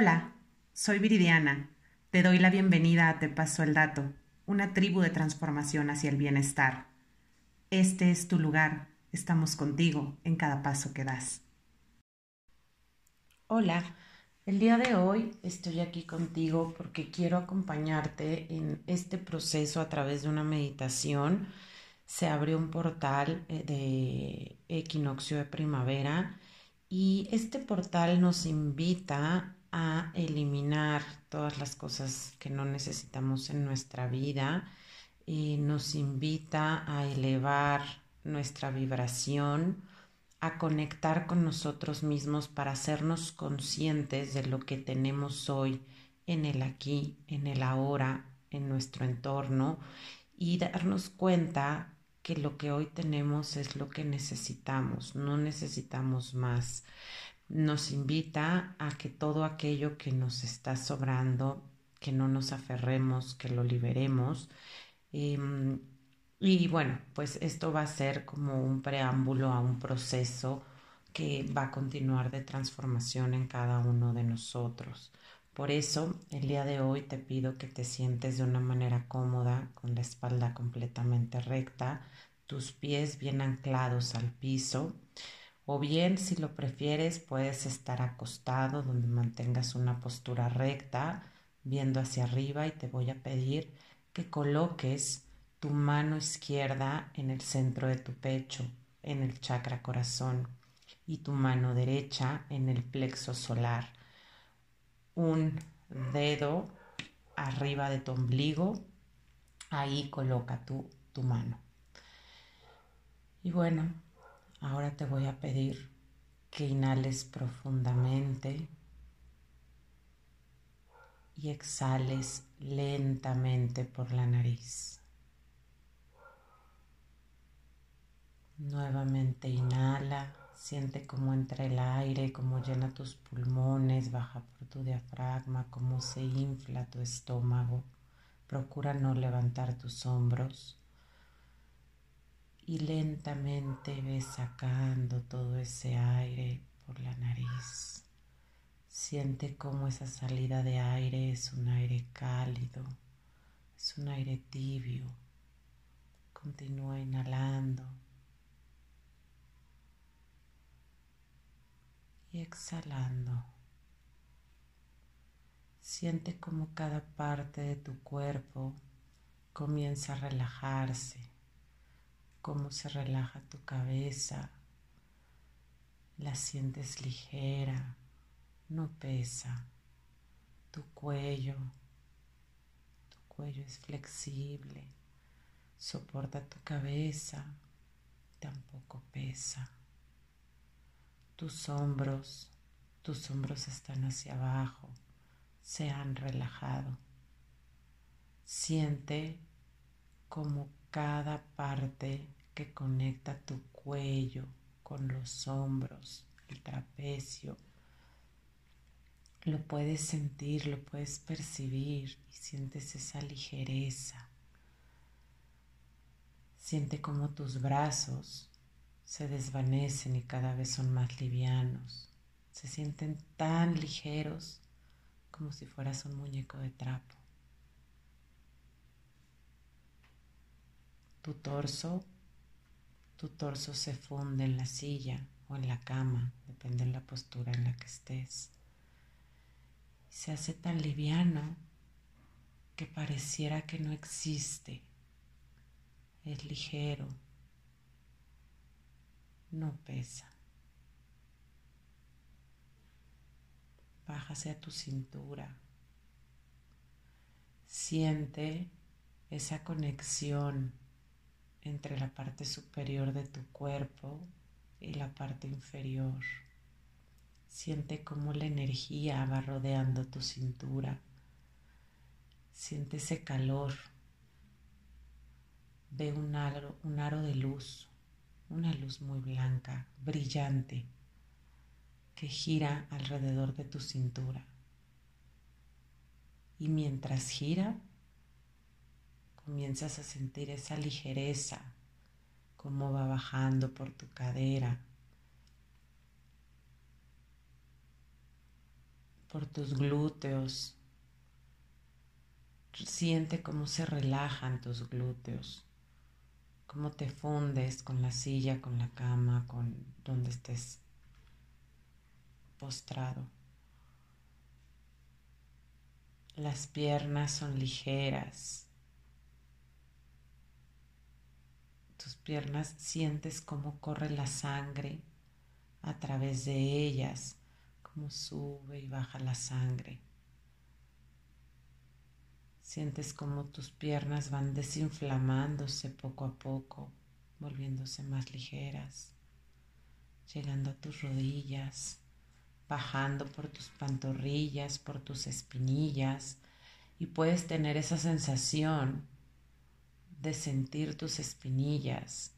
Hola, soy Viridiana. Te doy la bienvenida a Te Paso el Dato, una tribu de transformación hacia el bienestar. Este es tu lugar, estamos contigo en cada paso que das. Hola, el día de hoy estoy aquí contigo porque quiero acompañarte en este proceso a través de una meditación. Se abrió un portal eh, de equinoccio de primavera y este portal nos invita a eliminar todas las cosas que no necesitamos en nuestra vida y nos invita a elevar nuestra vibración, a conectar con nosotros mismos para hacernos conscientes de lo que tenemos hoy en el aquí, en el ahora, en nuestro entorno y darnos cuenta que lo que hoy tenemos es lo que necesitamos, no necesitamos más nos invita a que todo aquello que nos está sobrando, que no nos aferremos, que lo liberemos. Em, y bueno, pues esto va a ser como un preámbulo a un proceso que va a continuar de transformación en cada uno de nosotros. Por eso, el día de hoy te pido que te sientes de una manera cómoda, con la espalda completamente recta, tus pies bien anclados al piso o bien, si lo prefieres, puedes estar acostado donde mantengas una postura recta, viendo hacia arriba y te voy a pedir que coloques tu mano izquierda en el centro de tu pecho, en el chakra corazón, y tu mano derecha en el plexo solar. Un dedo arriba de tu ombligo, ahí coloca tu, tu mano. Y bueno, Ahora te voy a pedir que inhales profundamente y exhales lentamente por la nariz. Nuevamente inhala, siente cómo entra el aire, cómo llena tus pulmones, baja por tu diafragma, cómo se infla tu estómago. Procura no levantar tus hombros y lentamente ves sacando todo ese aire por la nariz. Siente cómo esa salida de aire es un aire cálido, es un aire tibio. Continúa inhalando y exhalando. Siente como cada parte de tu cuerpo comienza a relajarse cómo se relaja tu cabeza, la sientes ligera, no pesa, tu cuello, tu cuello es flexible, soporta tu cabeza, tampoco pesa. Tus hombros, tus hombros están hacia abajo, se han relajado. Siente como cada parte que conecta tu cuello con los hombros, el trapecio. Lo puedes sentir, lo puedes percibir y sientes esa ligereza. Siente como tus brazos se desvanecen y cada vez son más livianos. Se sienten tan ligeros como si fueras un muñeco de trapo. Tu torso, tu torso se funde en la silla o en la cama, depende de la postura en la que estés. Se hace tan liviano que pareciera que no existe. Es ligero, no pesa. Baja hacia tu cintura. Siente esa conexión entre la parte superior de tu cuerpo y la parte inferior. Siente cómo la energía va rodeando tu cintura. Siente ese calor. Ve un aro, un aro de luz, una luz muy blanca, brillante, que gira alrededor de tu cintura. Y mientras gira, comienzas a sentir esa ligereza, cómo va bajando por tu cadera, por tus glúteos. Siente cómo se relajan tus glúteos, cómo te fundes con la silla, con la cama, con donde estés postrado. Las piernas son ligeras. Tus piernas sientes cómo corre la sangre a través de ellas, cómo sube y baja la sangre. Sientes cómo tus piernas van desinflamándose poco a poco, volviéndose más ligeras, llegando a tus rodillas, bajando por tus pantorrillas, por tus espinillas, y puedes tener esa sensación de sentir tus espinillas,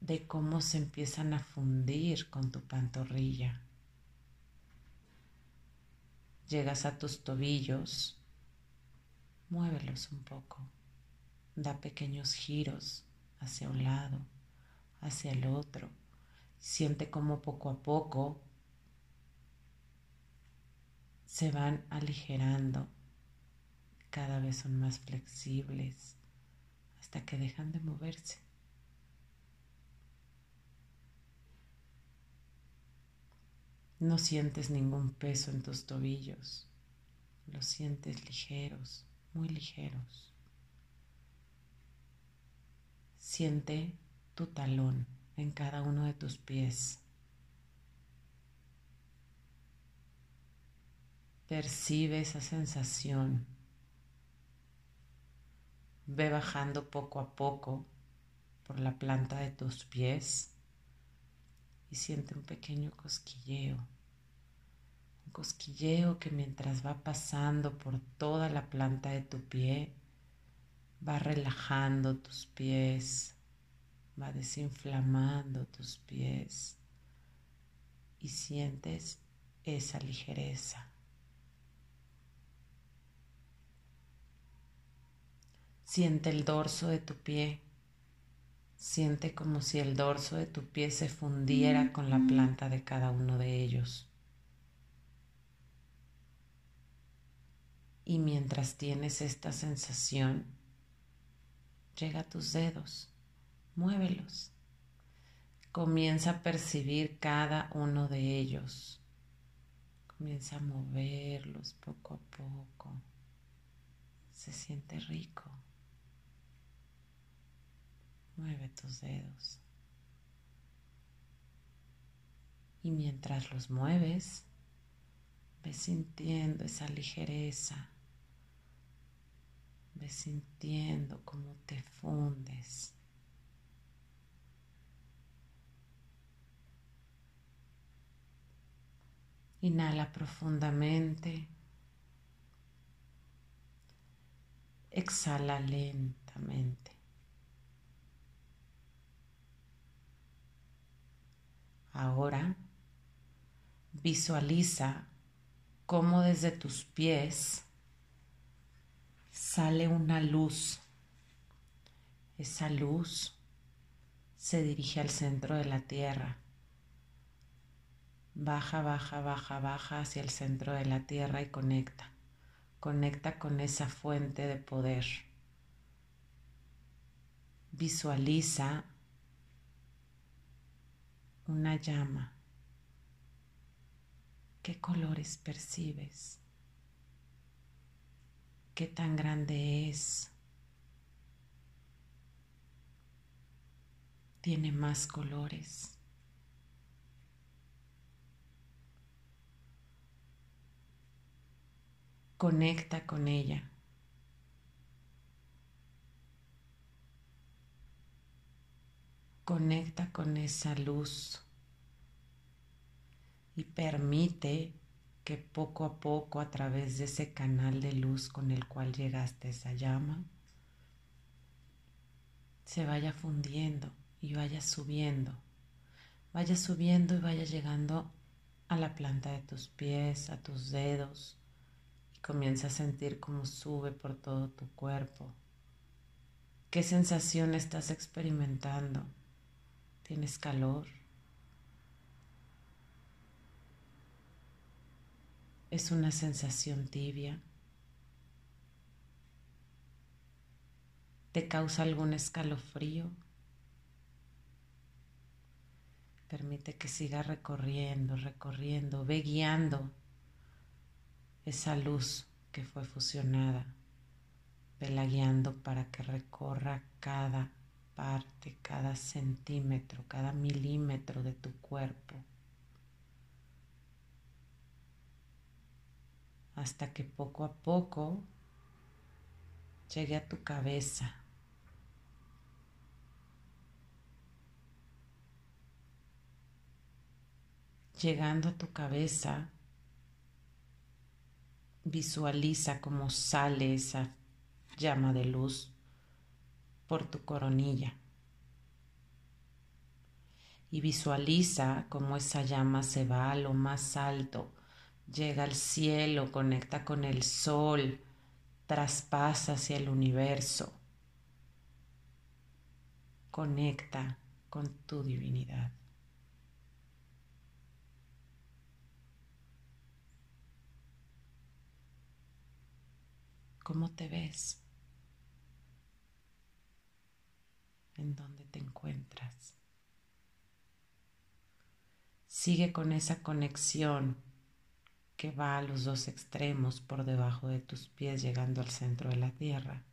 de cómo se empiezan a fundir con tu pantorrilla. Llegas a tus tobillos, muévelos un poco, da pequeños giros hacia un lado, hacia el otro Siente como poco a poco se van aligerando, cada vez son más flexibles hasta que dejan de moverse. No sientes ningún peso en tus tobillos, los sientes ligeros, muy ligeros. Siente tu talón en cada uno de tus pies. Percibe esa sensación. Ve bajando poco a poco por la planta de tus pies y siente un pequeño cosquilleo. Un cosquilleo que mientras va pasando por toda la planta de tu pie, va relajando tus pies, va desinflamando tus pies y sientes esa ligereza. Siente el dorso de tu pie. Siente como si el dorso de tu pie se fundiera con la planta de cada uno de ellos. Y mientras tienes esta sensación, llega a tus dedos muévelos. Comienza a percibir cada uno de ellos. Comienza a moverlos poco a poco. Se siente rico. Mueve tus dedos. Y mientras los mueves, ves sintiendo esa ligereza. Ves sintiendo cómo te fundes Inhala profundamente. Exhala lentamente. Ahora visualiza cómo desde tus pies sale una luz. Esa luz se dirige al centro de la tierra Baja, baja, baja, baja hacia el centro de la tierra y conecta. Conecta con esa fuente de poder. Visualiza una llama. ¿Qué colores percibes? ¿Qué tan grande es? Tiene más colores. Conecta con ella. Conecta con esa luz y permite que poco a poco a través de ese canal de luz con el cual llegaste esa llama, se vaya fundiendo y vaya subiendo, vaya subiendo y vaya llegando a la planta de tus pies, a tus dedos, Comienza a sentir cómo sube por todo tu cuerpo. ¿Qué sensación estás experimentando? ¿Tienes calor? Es una sensación tibia. ¿Te causa algún escalofrío? Permite que siga recorriendo, recorriendo, ve guiando esa luz que fue fusionada. Vela guiando para que recorra cada parte, cada centímetro, cada milímetro de tu cuerpo. Hasta que poco a poco llegue a tu cabeza. Llegando a tu cabeza, visualiza cómo sale esa llama de luz por tu coronilla. Y visualiza cómo esa llama se va a lo más alto, llega al cielo, conecta con el sol, traspasa hacia el universo, conecta con tu divinidad. ¿Cómo te ves? ¿En dónde te encuentras? Sigue con esa conexión que va a los dos extremos por debajo de tus pies llegando al centro de la tierra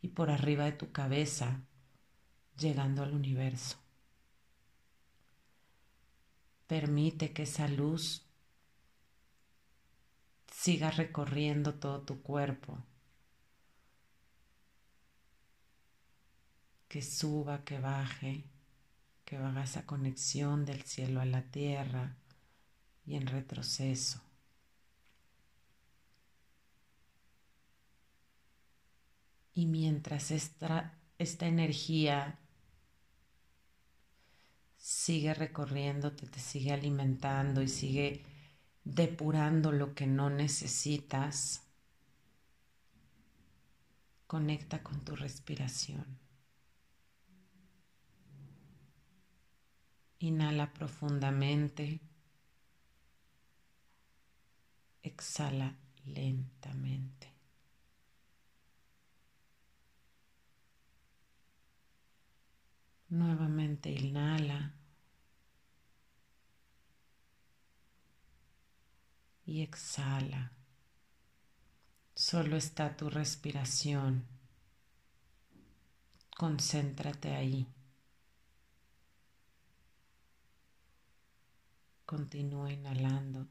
y por arriba de tu cabeza llegando al universo. Permite que esa luz siga recorriendo todo tu cuerpo que suba, que baje, que haga esa conexión del cielo a la tierra y en retroceso. Y mientras esta, esta energía sigue recorriéndote, te sigue alimentando y sigue depurando lo que no necesitas, conecta con tu respiración. Inhala profundamente. Exhala lentamente. Nuevamente inhala. Y exhala. Solo está tu respiración. Concéntrate ahí. Continúa inhalando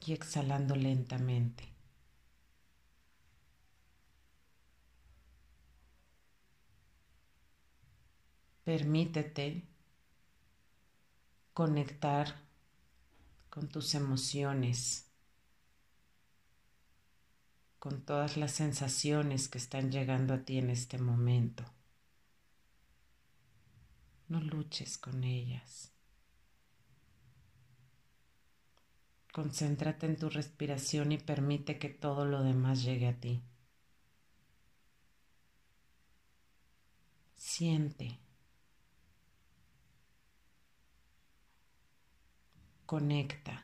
y exhalando lentamente. Permítete conectar con tus emociones, con todas las sensaciones que están llegando a ti en este momento. No luches con ellas. Concéntrate en tu respiración y permite que todo lo demás llegue a ti. Siente. Conecta.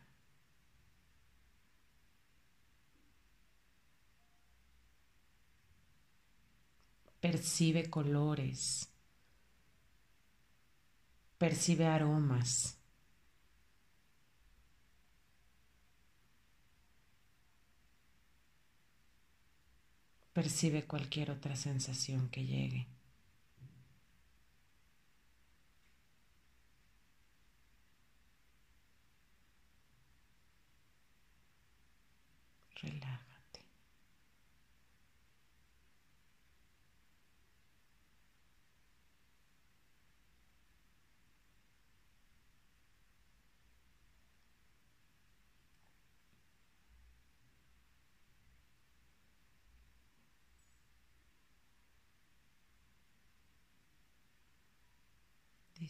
Percibe colores percibe aromas. Percibe cualquier otra sensación que llegue.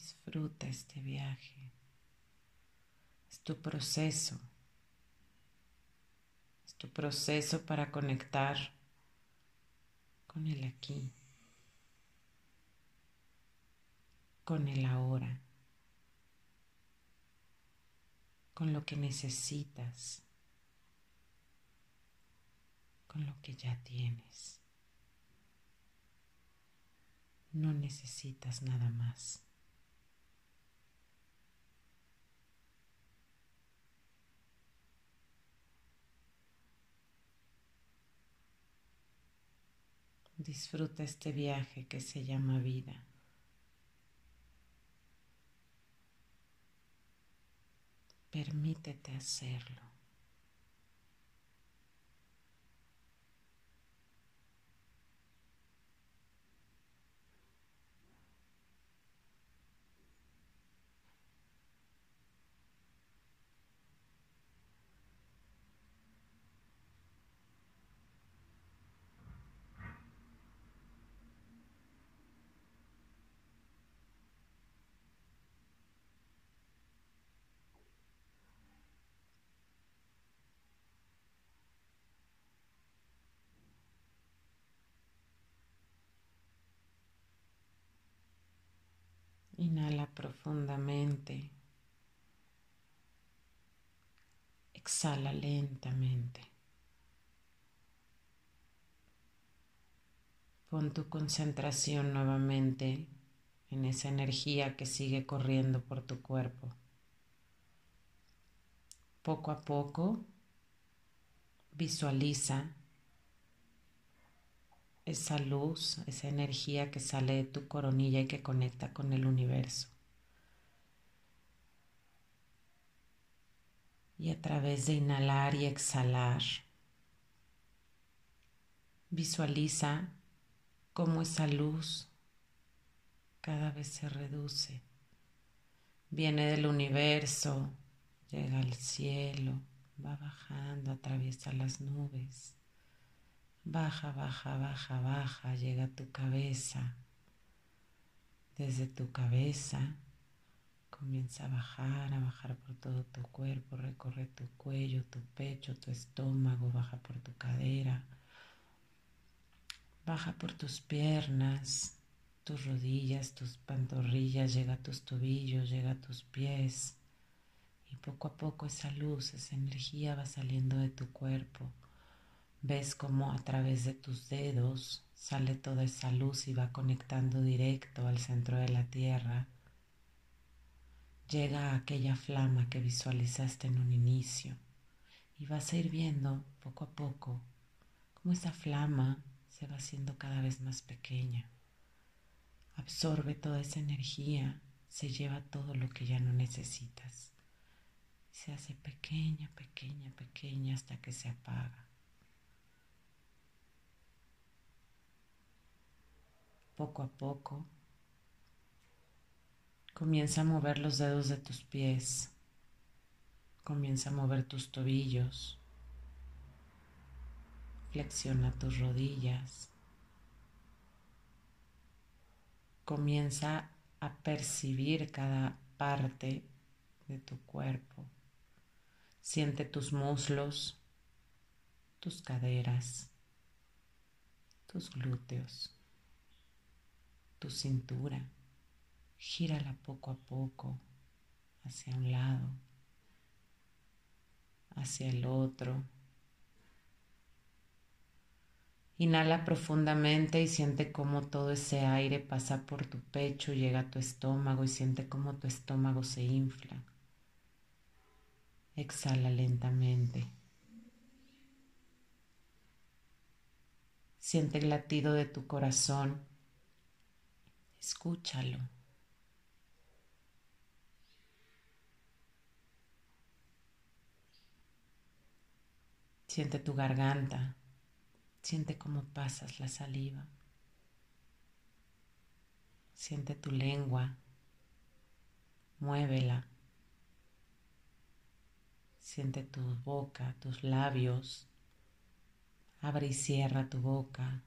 Disfruta este viaje. Es tu proceso. Es tu proceso para conectar con el aquí, con el ahora, con lo que necesitas, con lo que ya tienes. No necesitas nada más. Disfruta este viaje que se llama vida. Permítete hacerlo. Inhala profundamente. Exhala lentamente. Pon tu concentración nuevamente en esa energía que sigue corriendo por tu cuerpo. Poco a poco visualiza esa luz, esa energía que sale de tu coronilla y que conecta con el universo. Y a través de inhalar y exhalar, visualiza cómo esa luz cada vez se reduce. Viene del universo, llega al cielo, va bajando, atraviesa las nubes Baja, baja, baja, baja, llega a tu cabeza. Desde tu cabeza comienza a bajar, a bajar por todo tu cuerpo, recorre tu cuello, tu pecho, tu estómago, baja por tu cadera, baja por tus piernas, tus rodillas, tus pantorrillas, llega a tus tobillos, llega a tus pies. Y poco a poco esa luz, esa energía va saliendo de tu cuerpo Ves cómo a través de tus dedos sale toda esa luz y va conectando directo al centro de la tierra. Llega a aquella flama que visualizaste en un inicio y vas a ir viendo poco a poco cómo esa flama se va haciendo cada vez más pequeña. Absorbe toda esa energía, se lleva todo lo que ya no necesitas. Se hace pequeña, pequeña, pequeña hasta que se apaga. poco a poco. Comienza a mover los dedos de tus pies. Comienza a mover tus tobillos. Flexiona tus rodillas. Comienza a percibir cada parte de tu cuerpo. Siente tus muslos, tus caderas, tus glúteos tu cintura. Gírala poco a poco hacia un lado, hacia el otro. Inhala profundamente y siente cómo todo ese aire pasa por tu pecho, llega a tu estómago y siente cómo tu estómago se infla. Exhala lentamente. Siente el latido de tu corazón Escúchalo. Siente tu garganta, siente cómo pasas la saliva, siente tu lengua, muévela, siente tu boca, tus labios, abre y cierra tu boca,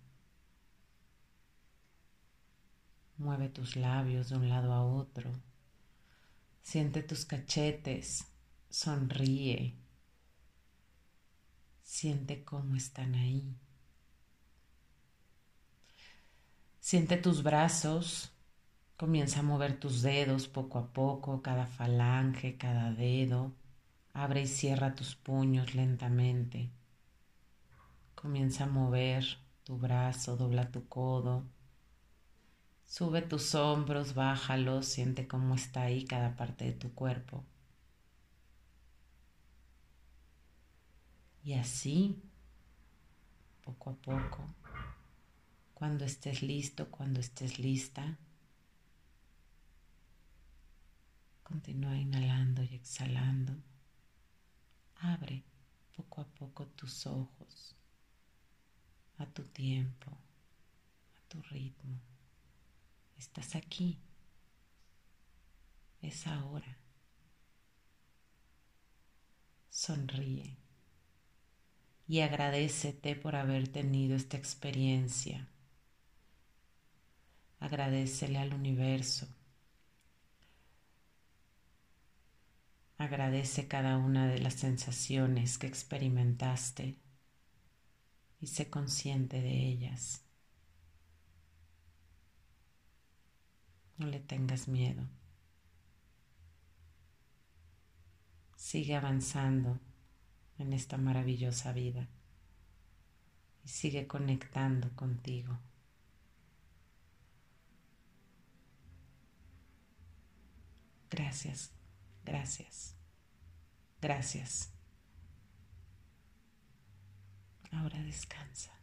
Mueve tus labios de un lado a otro. Siente tus cachetes. Sonríe. Siente cómo están ahí. Siente tus brazos. Comienza a mover tus dedos poco a poco, cada falange, cada dedo. Abre y cierra tus puños lentamente. Comienza a mover tu brazo, dobla tu codo. Sube tus hombros, bájalos, siente cómo está ahí cada parte de tu cuerpo. Y así, poco a poco, cuando estés listo, cuando estés lista, continúa inhalando y exhalando. Abre poco a poco tus ojos a tu tiempo, a tu ritmo. Estás aquí. Es ahora. Sonríe y agradecete por haber tenido esta experiencia. Agradecele al universo Agradece cada una de las sensaciones que experimentaste y sé consciente de ellas. No le tengas miedo. Sigue avanzando en esta maravillosa vida y sigue conectando contigo. Gracias. Gracias. Gracias. Ahora descansa.